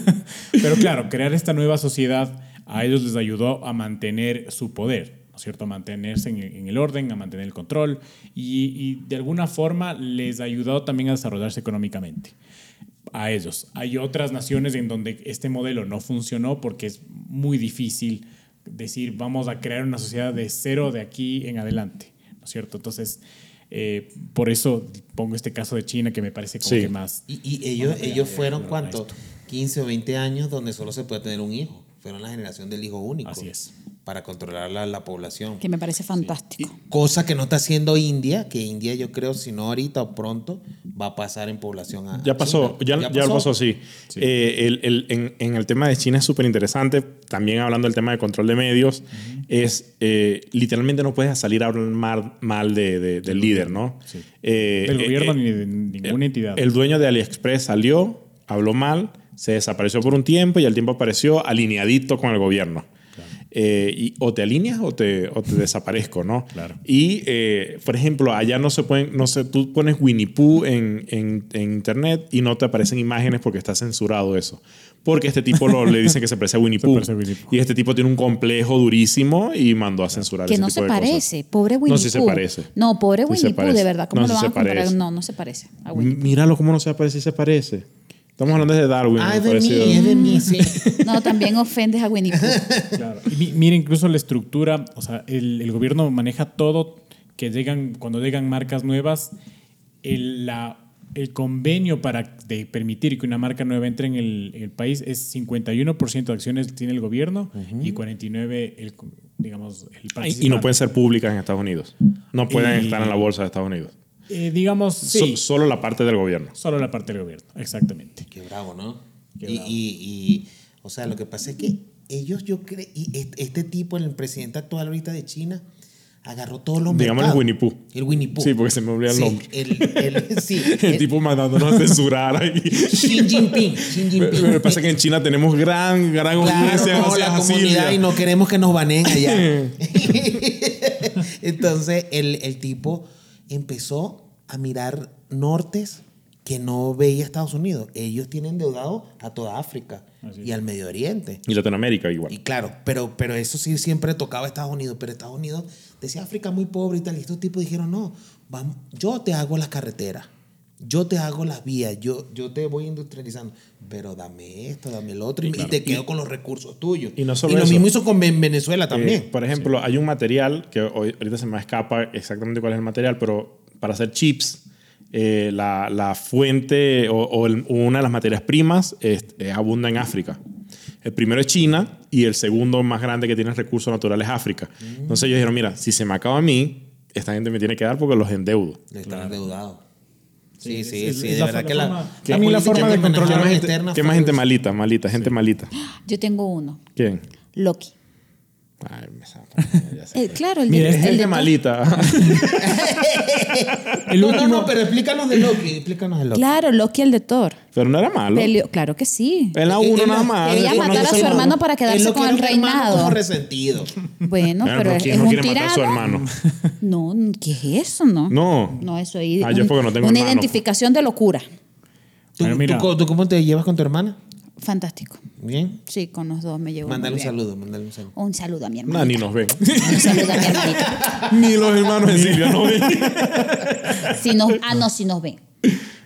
Pero claro, crear esta nueva sociedad a ellos les ayudó a mantener su poder, ¿no es cierto? A mantenerse en, en el orden, a mantener el control y, y de alguna forma les ayudó también a desarrollarse económicamente. A ellos. Hay otras naciones en donde este modelo no funcionó porque es muy difícil decir vamos a crear una sociedad de cero de aquí en adelante, ¿no es cierto? Entonces, eh, por eso pongo este caso de China que me parece como Sí. que más... Y, y ellos, ellos fueron, ¿cuánto? esto. 15 o 20 años donde solo se puede tener un hijo. Fueron la generación del hijo único. Así es. Para controlar la, la población. Que me parece fantástico. Cosa que no está haciendo India, que India yo creo, si no ahorita o pronto, va a pasar en población a Ya pasó, China. ya, ya lo pasó, sí. Eh, el- el- en, en el tema de China es súper interesante, también hablando del tema de control de medios, es eh, literalmente no puedes salir a hablar mal de, de- del líder, ¿no? Sí. Eh, Del gobierno eh, ni de ninguna entidad. El dueño de AliExpress salió, habló mal, se desapareció por un tiempo y al tiempo apareció alineadito con el gobierno. Eh, y o te alineas o te, o te desaparezco, ¿no? Claro. Y, eh, por ejemplo, allá no se pueden, no sé, tú pones Winnie Pooh en, en, en internet y no te aparecen imágenes porque está censurado eso. Porque este tipo lo, le dicen que se parece a Winnie Pooh. Pooh. Y este tipo tiene un complejo durísimo y mandó a censurar Que ese no tipo se de cosas. parece. Pobre Winnie No, Pooh. sí se parece. No, pobre Sí Winnie Pooh, parece. de verdad. ¿Cómo No, lo sí van se a comparar? parece. No, no se parece a Winnie Pooh. Míralo cómo no se parece y se parece. Estamos hablando de Darwin. Ah, de mí, es de mí, sí. No, también ofendes a Winnie Pooh. Claro. Y mira, incluso la estructura, o sea, el, el gobierno maneja todo que llegan, cuando llegan marcas nuevas, el, la, el convenio para de permitir que una marca nueva entre en el, el país es 51% de acciones tiene el gobierno y 49% el, digamos, el Y- Y no pueden ser públicas en Estados Unidos. No pueden Y- estar en la bolsa de Estados Unidos. Eh, digamos, So- sí, solo la parte del gobierno. solo la parte del gobierno, exactamente. Qué bravo, ¿no? Qué y, bravo. y- y, o sea, lo que pasa es que ellos, yo creo, y este, este tipo, el presidente actual ahorita de China, agarró todos los Digamos el mercados. Winnie Pooh. El Winnie Pooh. Sí, porque se me olvida el Sí, nombre. El, el- sí, El el- tipo mandándonos a censurar ahí. Xi Jinping. Xi Jinping. Pero lo que pasa es que en China tenemos gran, gran Claro, audiencia. no, gracias la comunidad Silvia. y no queremos que nos baneen allá. Entonces, el, el tipo empezó a mirar nortes que no veía Estados Unidos. Ellos tienen deudado a toda África y al Medio Oriente. Y Latinoamérica igual. Y claro, pero, pero eso sí siempre tocaba a Estados Unidos. Pero Estados Unidos decía África muy pobre y tal. Y estos tipos dijeron, no, vamos, yo te hago las carreteras. Yo te hago las vías, yo, yo te voy industrializando, pero dame esto, dame el otro, y, y te quedo con los recursos tuyos. y no solo lo eso. mismo hizo con Ven- Venezuela Eh, también. por ejemplo, hay un material que hoy, ahorita se me escapa exactamente cuál es el material, pero para hacer chips, eh, la, la fuente o, o el- una de las materias primas es- eh, abunda en África. El primero es China y el segundo más grande que tiene recursos naturales es África. Entonces ellos dijeron, mira, si se me acaba a mí, esta gente me tiene que dar porque los endeudo. Están endeudados. Sí, Sí, sí, es- sí, es de la verdad que la, que a mí la forma de controlar manejaron ¿Qué más gente, externa qué más gente malita? Malita, gente malita. Yo tengo uno. ¿Quién? Loki. Ay, me zapa, ya sé. Eh, claro, el Mira, de, es el de malita. El no, último, no, no, pero explícanos de Loki, explícanos de Loki. Claro, Loki el de Thor. Pero no era malo. Peleó- claro que sí. En la Eh, 1 eh, nada más. quería no matar a su nada. hermano para quedarse lo con el hermano reinado. como resentido. Bueno, Claro, pero no es, no un quiere matar a su hermano. No, ¿qué es eso, no? No. No, eso ahí. Ah, yo un- porque no tengo Una hermano. identificación de locura. ¿Tú, tú- tú cómo te llevas con tu hermana? Fantástico. Bien. Sí, con los dos me llevo. Mándale un bien. saludo, mándale un saludo. Un saludo a mi Nah, hermano. ni nos ven. Un saludo a mi hermanita. ni los hermanos de Silvia nos ven. Si nos, ah, no, si nos ven.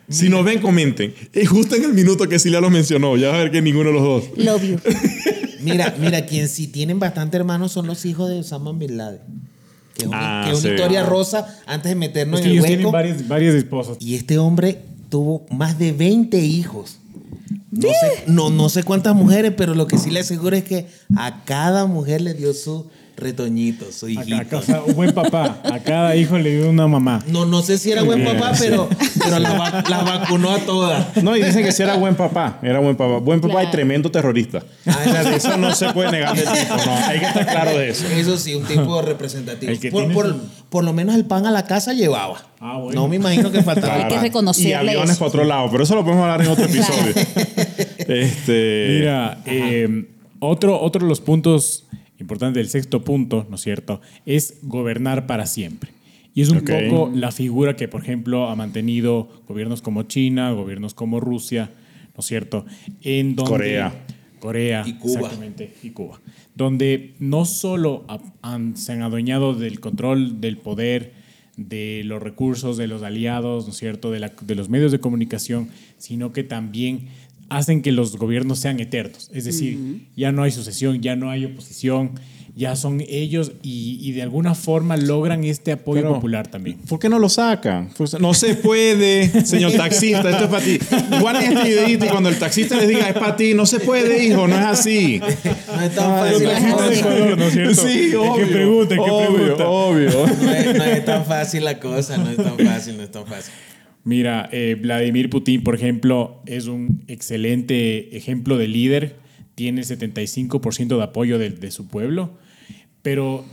si nos ven, comenten. Es justo en el minuto que Silvia los mencionó. Ya vas a ver que ninguno de los dos. Love you. Mira, mira, quien sí tienen bastante hermanos son los hijos de Osama Bin Laden. Que es una, Ah, que es una sí. historia rosa antes de meternos es que en el ellos hueco. tienen varias, varias esposas. Y este hombre tuvo más de 20 hijos. No sé, no, no sé cuántas mujeres, pero lo que sí le aseguro es que a cada mujer le dio su retoñito, su A, hijito. a casa- un buen papá. A cada hijo le dio una mamá. No, no sé si era buen papá, pero, pero la, va- la vacunó a todas. No, y dicen que sí era buen papá. Era buen papá. Buen papá Claro. y tremendo terrorista. Ah, O sea, eso no se puede negar del tipo. No, hay que estar claro de eso. Eso sí, un tipo representativo. Por, por- lo menos el pan a la casa llevaba. Ah, bueno. No me imagino que faltaba. Hay que reconocerle Y aviones eso. para otro lado. Pero eso lo podemos hablar en otro episodio. este, Mira, eh, otro, otro de los puntos importantes del sexto punto, ¿no es cierto? Es gobernar para siempre. Y es un Ok. poco la figura que, por ejemplo, ha mantenido gobiernos como China, gobiernos como Rusia, ¿no es cierto? En donde, Corea. Corea. Y Cuba. Exactamente, y Cuba. Donde no solo ha- han- se han adueñado del control del poder, de los recursos, de los aliados, ¿no es cierto?, de, la- de los medios de comunicación, sino que también hacen que los gobiernos sean eternos. Es decir, ya no hay sucesión, ya no hay oposición, ya son ellos y, y de alguna forma logran este apoyo Pero- popular también. ¿Por qué no lo sacan? Pues no se puede, señor taxista, esto es para ti. Guarden este videito y cuando el taxista les diga es para ti, no se puede, hijo, no es así. No es tan Ah, fácil los la cosa. Ecuador, ¿no es cierto? Sí, Es que obvio, pregunten, que obvio, pregunta. Obvio. No es, no es tan fácil la cosa, no es tan fácil, no es tan fácil. Mira, eh, Vladimir Putin, por ejemplo, es un excelente ejemplo de líder, tiene el 75% de apoyo de, de su pueblo, pero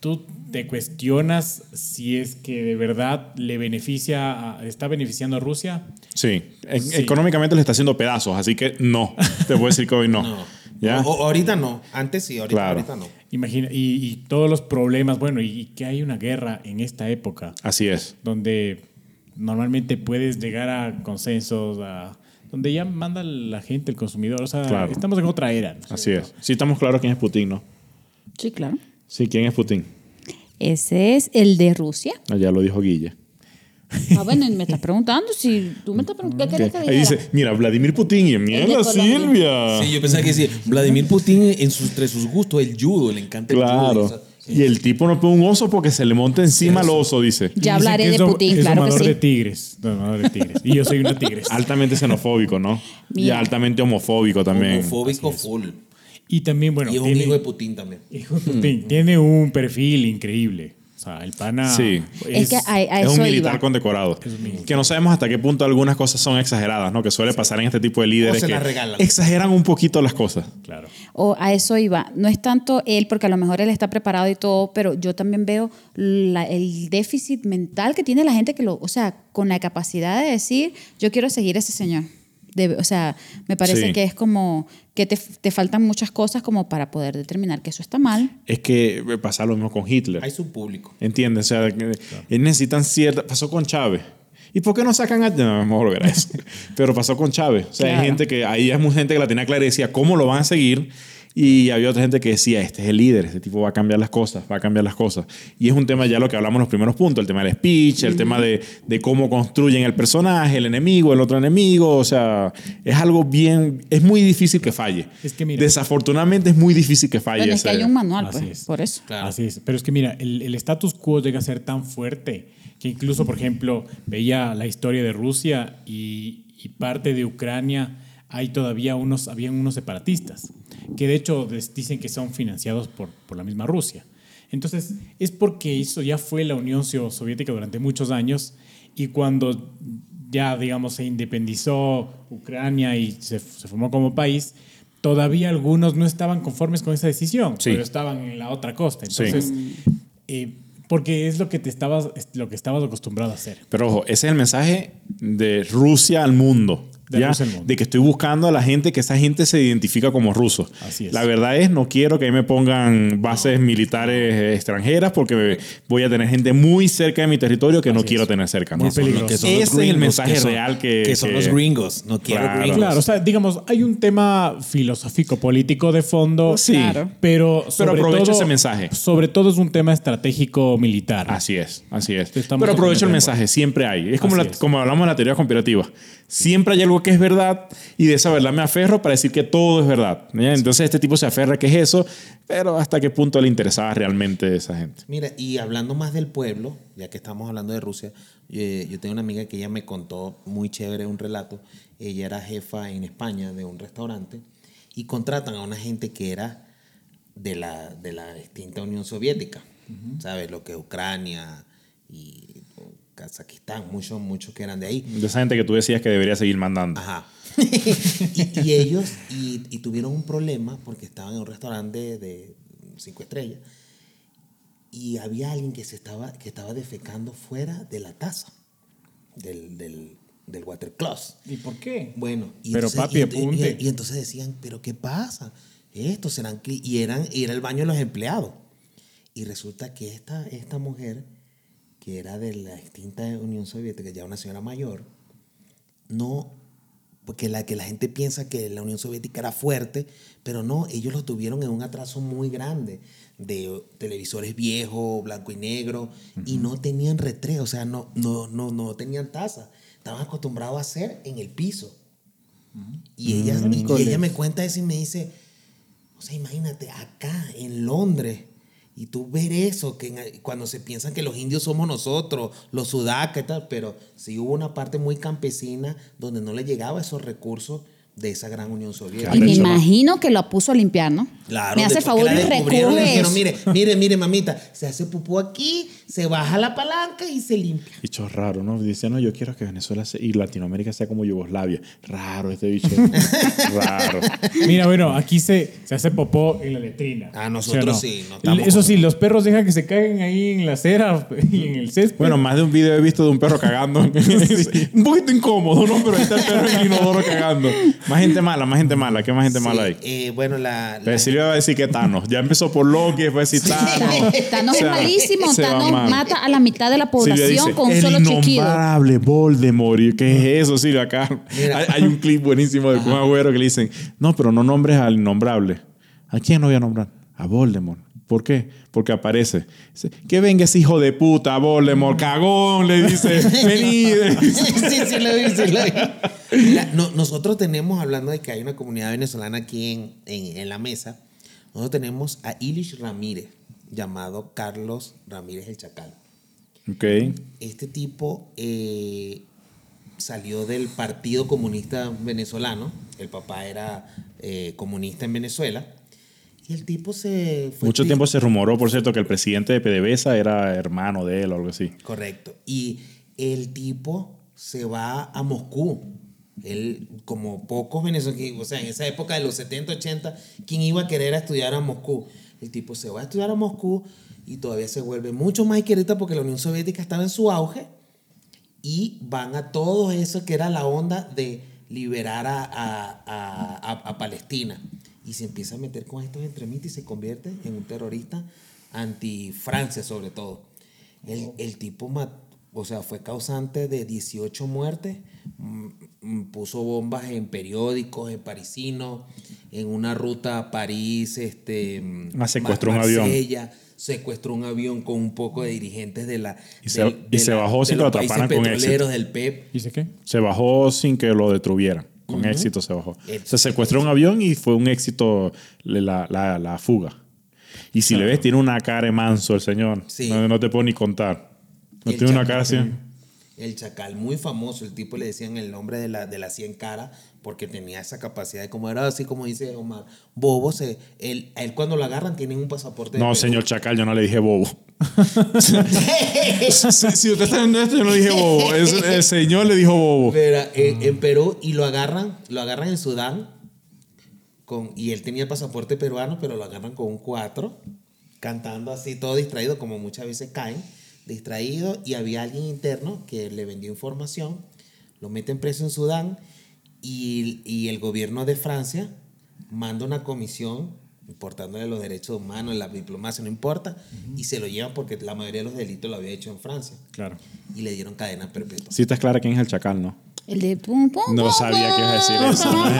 tú te cuestionas si es que de verdad le beneficia, a- está beneficiando a Rusia. Sí, e- Sí. económicamente le está haciendo pedazos, así que no. Te puedo decir que hoy no. No. ¿Ya? O- ahorita no, antes sí, ahorita, Claro. ahorita no. Imagina, y, y todos los problemas, bueno, y, y que hay una guerra en esta época, Así es. donde normalmente puedes llegar a consensos, a, donde ya manda la gente, el consumidor, o sea, Claro. estamos en otra era. ¿no Así es. Sí estamos claros quién es Putin, ¿no? Sí, claro. Sí, quién es Putin. Ese es el de Rusia. Ah, Ya lo dijo Guille. Ah, bueno, me estás preguntando si tú me estás preguntando. ¿Qué que Ahí dice, mira, Vladimir Putin y mierda. Silvia. Sí, yo pensaba que decía, Vladimir Putin, en sus, entre sus gustos, el judo, le encanta el judo. Claro. Y el tipo no pone un oso porque se le monta encima al oso, dice. Ya hablaré de Putin, es claro que sí. de tigres. De tigres. Y yo soy una tigres. Altamente xenofóbico, ¿no? Y Mira. altamente homofóbico también. homofóbico full. Y también, bueno, y es un tiene, hijo de Putin también. hijo de Putin. Tiene un perfil increíble. O sea, el pana. Sí. Es que a, a es eso un militar iba. condecorado. Que no sabemos hasta qué punto algunas cosas son exageradas, ¿no? Que suele pasar en este tipo de líderes se que las regalan. exageran un poquito las cosas. Claro. O a eso iba. No es tanto él, porque a lo mejor él está preparado y todo, pero yo también veo la- el déficit mental que tiene la gente que lo, o sea, con la capacidad de decir, yo quiero seguir a ese señor. De- o sea, me parece Sí. que es como que te, te faltan muchas cosas como para poder determinar que eso está mal. Es que pasa lo mismo con Hitler. Hay su público. ¿Entiendes? O sea, que ellos necesitan cierta... Pasó con Chávez. ¿Y por qué no sacan a... No, vamos a volver a eso. Pero pasó con Chávez. O sea, hay Claro. gente que... Ahí hay mucha gente que la tenía clara y decía cómo lo van a seguir. Y había otra gente que decía, este es el líder, este tipo va a cambiar las cosas, va a cambiar las cosas. Y es un tema ya lo que hablamos en los primeros puntos, el tema del speech, el tema de, de cómo construyen el personaje, el enemigo, el otro enemigo. O sea, es algo bien... Es muy difícil que falle. Es que mira- Desafortunadamente es muy difícil que falle. Bueno, es que hay un manual, Así pues, es. por eso. Claro. Así es. Pero es que mira, el, el status quo llega a ser tan fuerte que incluso, por ejemplo, veía la historia de Rusia y, y parte de Ucrania, hay todavía unos, habían unos separatistas, que de hecho les dicen que son financiados por, por la misma Rusia. Entonces, es porque eso ya fue la Unión So- Soviética durante muchos años y cuando ya, digamos, se independizó Ucrania y se, se formó como país, todavía algunos no estaban conformes con esa decisión, Sí. pero estaban en la otra costa. Sí. Entonces, eh, porque es lo que te estabas, es lo que estabas acostumbrado a hacer. Pero ojo, ese es el mensaje de Rusia al mundo. De que estoy buscando a la gente que esa gente se identifica como ruso. Así es. La verdad es, no quiero que ahí me pongan bases militares extranjeras porque voy a tener gente muy cerca de mi territorio que no quiero tener cerca. ¿no? Muy peligroso. Que son Ese los es el gringos, mensaje que son- real que... Que son los gringos. No quiero Claro. gringos. Claro, o sea, digamos, hay un tema filosófico político de fondo, Sí. Claro. pero sobre aprovecha todo, ese mensaje. Sobre todo es un tema estratégico militar. Así es, así es. Estamos Pero aprovecho el mensaje, siempre hay. Es como, la- es. como hablamos de la teoría conspirativa. Siempre hay algo que es verdad y de esa verdad me aferro para decir que todo es verdad. ¿ya? Entonces este tipo se aferra que es eso, pero hasta qué punto le interesaba realmente a esa gente. Mira, y hablando más del pueblo, ya que estamos hablando de Rusia, eh, yo tengo una amiga que ella me contó muy chévere un relato. Ella era jefa en España de un restaurante y contratan a una gente que era de la, de la extinta Unión Soviética, ¿sabes? Lo que es Ucrania y Kazajistán, muchos, muchos que eran de ahí. De esa gente que tú decías que debería seguir mandando. Ajá. y, y ellos, y, y tuvieron un problema porque estaban en un restaurante de, de cinco estrellas y había alguien que, se estaba, que estaba defecando fuera de la taza del, del, del water closet. ¿Y por qué? Bueno, y Pero, entonces- papi, y- apunte. Y, y entonces decían, ¿pero qué pasa? Estos serán. cli-". Y, eran, y era el baño de los empleados. Y resulta que esta, esta mujer, que era de la extinta Unión Soviética, ya una señora mayor, no. Porque la que la gente piensa que la Unión Soviética era fuerte, pero no, ellos lo tuvieron en un atraso muy grande de televisores viejos, blanco y negro, y no tenían retreo, o sea, no, no, no, no tenían taza. Estaban acostumbrados a hacer en el piso. Y ella, y- y ella me cuenta eso y me dice, o sea, imagínate, acá en Londres, y tú ver eso, que cuando se piensan que los indios somos nosotros, los sudacas y tal, pero sí hubo una parte muy campesina donde no le llegaba esos recursos de esa gran Unión Soviética. Y me imagino que lo puso a limpiar, ¿no? Claro, Me hace favor y recoge mire, mire, mire, mamita, se hace pupú aquí, se baja la palanca y se limpia. Bicho raro, ¿no? Dice, no, yo quiero que Venezuela sea- y Latinoamérica sea como Yugoslavia. Raro este bicho. raro. Mira, bueno, aquí se, se hace popó en la letrina. Ah, nosotros ¿o sí, no estamos Eso sí, los perros dejan que se caigan ahí en la acera y en el césped. Bueno, más de un video he visto de un perro cagando. un poquito incómodo, ¿no? Pero ahí está el perro en el inodoro cagando. Más gente mala, más gente mala. ¿Qué más gente mala hay? Sí, eh, bueno, la, la- Pero Silvia va a decir que Thanos. Ya empezó por Loki, después va a decir Thanos. Thanos O sea, es malísimo. se va Thanos mal. Mata a la mitad de la Silvia población dice, con un el solo chiquido. innombrable Voldemort. ¿Y ¿Qué es eso, Silvia? Acá hay, hay un clip buenísimo de un agüero que le dicen, no, pero no nombres al innombrable. ¿A quién no voy a nombrar? A Voldemort. ¿Por qué? Porque aparece. Dice, que venga ese hijo de puta, Voldemort, cagón, le dice, vení. sí, sí, sí, lo vi, sí, lo vi. Mira, no- nosotros tenemos, hablando de que hay una comunidad venezolana aquí en, en- en la mesa, nosotros tenemos a Ilish Ramírez, llamado Carlos Ramírez el Chacal. Ok. Este tipo eh, salió del Partido Comunista Venezolano, el papá era eh, comunista en Venezuela, y el tipo se... fue Mucho tiempo se rumoró, por cierto, que el presidente de PDVSA era hermano de él o algo así. Correcto. Y el tipo se va a Moscú. Él, como pocos venezolanos, o sea, en esa época de los 70, 80, ¿quién iba a querer a estudiar a Moscú? El tipo se va a estudiar a Moscú y todavía se vuelve mucho más izquierdista porque la Unión Soviética estaba en su auge y van a todo eso que era la onda de liberar a, a- a- a- Palestina. Y se empieza a meter con estos extremistas y se convierte en un terrorista anti-Francia sobre todo. El, el tipo, ma- o sea, fue causante de 18 muertes, mm, mm, puso bombas en periódicos, en parisinos, en una ruta a París, este, Ah, secuestró un avión. Marsella, secuestró un avión con un poco de dirigentes de la Y se- y se bajó sin de que los lo atraparan con éxito. del PEP. ¿Dice qué? Se bajó sin que lo detuvieran. Con éxito se bajó. El- Se secuestró un avión y fue un éxito la, la- la fuga. Y si le ves, tiene una cara de manso el señor. Sí. No, no te puedo ni contar. No El tiene una chacal, cara así. El chacal, muy famoso, el tipo le decían el nombre de la, de la 100 cara porque tenía esa capacidad de como era así como dice Omar, bobo, se, él, a él cuando lo agarran tienen un pasaporte. No, señor Chacal, yo no le dije bobo. si, si usted está viendo esto, yo no dije bobo. Es- el señor le dijo bobo. Mira, en, en Perú y lo agarran, lo agarran en Sudán con, y él tenía el pasaporte peruano, pero lo agarran con un 4, cantando así todo distraído, como muchas veces caen, distraído, y había alguien interno que le vendió información, lo meten preso en Sudán y, y el gobierno de Francia manda una comisión importándole los derechos humanos, la diplomacia, no importa, y se lo llevan porque la mayoría de los delitos lo había hecho en Francia Claro. y le dieron cadena perpetua. Si estás clara quién es el Chacal, ¿no? El de pum, pum, No pum, sabía que ibas a decir pum. eso.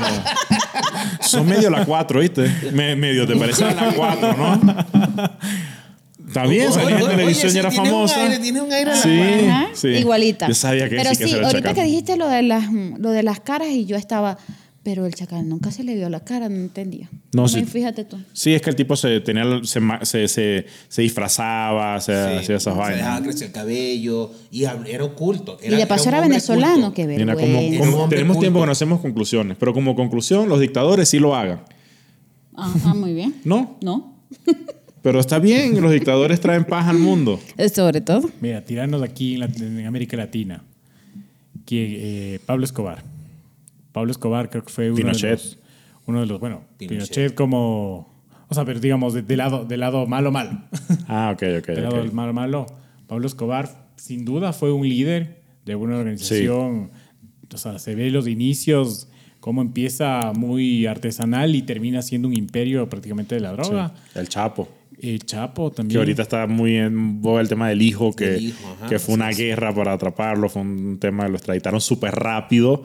No. Son medio la 4, ¿viste? Me- medio te parece a la 4, ¿no? Está bien, salía en televisión oye, y era sí, tiene un famosa. aire, tiene un aire Sí, Ajá. Igualita. Yo sabía que Pero sí, que era ahorita Chacal. que dijiste lo de, las, lo de las caras y yo estaba, pero el chacal nunca se le vio la cara, no entendía. No, sí. Fíjate tú. Sí, es que el tipo se tenía se, se, se, se disfrazaba, se Sí, hacía esas se vainas. dejaba crecer el cabello y era oculto. y de paso era venezolano, Mira, vergüenza. como, Era como tenemos culto. tiempo que no hacemos conclusiones, pero como conclusión, los dictadores sí lo hagan. Ah, ah, muy bien. ¿No? ¿No? Pero está bien, los dictadores traen paz al mundo. Sobre todo. Mira, tirarnos aquí en, Lat- en América Latina. Que, eh, Pablo Escobar. Pablo Escobar creo que fue uno Pinochet. de los... Uno de los, bueno, Pinochet. Pinochet, como... O sea, pero digamos, de, de lado, de lado malo, malo. Ah, ok, ok. del lado ok. del malo, malo. Pablo Escobar, sin duda, fue un líder de una organización. O sea, se ve los inicios, cómo empieza muy artesanal y termina siendo un imperio prácticamente de la droga. Sí, El Chapo. El Chapo también. Que ahorita está muy en boga el tema del hijo, que, Del hijo, ajá, que fue una guerra para atraparlo, fue un tema que lo extraditaron súper rápido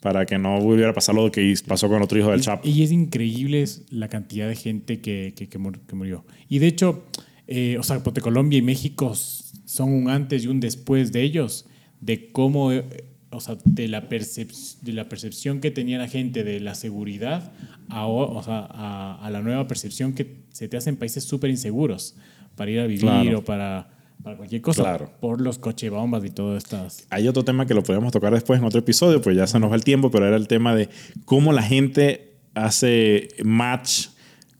para que no volviera a pasar lo que pasó con otro hijo del Chapo. Y es increíble es la cantidad de gente que, que, que mur- que murió. Y de hecho, eh, o sea, porque Colombia y México son un antes y un después de ellos, de cómo, eh, o sea, de la, percep- de la percepción que tenía la gente de la seguridad a, o o sea, a, a la nueva percepción que se te hace en países súper inseguros para ir a vivir Claro. o para, para cualquier cosa, Claro. por los cochebombas y todas estas. Hay otro tema que lo podemos tocar después en otro episodio, pues ya se nos va el tiempo, pero era el tema de cómo la gente hace match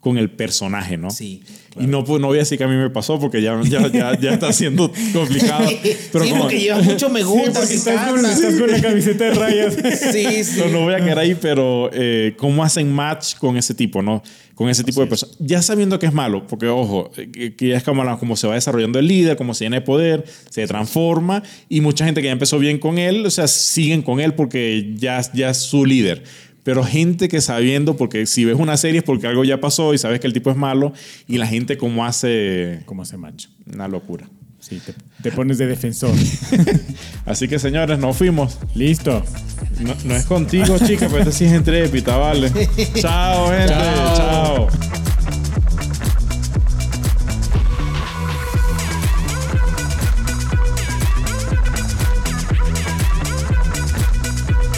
con el personaje, ¿no? Sí, Y no, pues, no voy a decir que a mí me pasó porque ya, ya, ya, ya está siendo complicado. Pero sí, como- porque lleva mucho me gusta. porque estás con, estás con la camiseta de rayas. Sí, sí. No, no voy a quedar ahí, pero eh, ¿cómo hacen match con ese tipo, no? Con ese tipo de personas. Ya sabiendo que es malo, porque ojo, eh, que, que ya es como, como se va desarrollando el líder, como se llena de poder, se transforma y mucha gente que ya empezó bien con él, o sea, siguen con él porque ya, ya es su líder. Pero gente que sabiendo, porque si ves una serie es porque algo ya pasó y sabes que el tipo es malo y la gente como hace Como ese macho. una locura. Sí, te, te pones de defensor. Así que señores, nos fuimos. Listo. No, no es contigo, chica, pero esta sí es entrepita, vale. Chao, gente. Chao. Chao.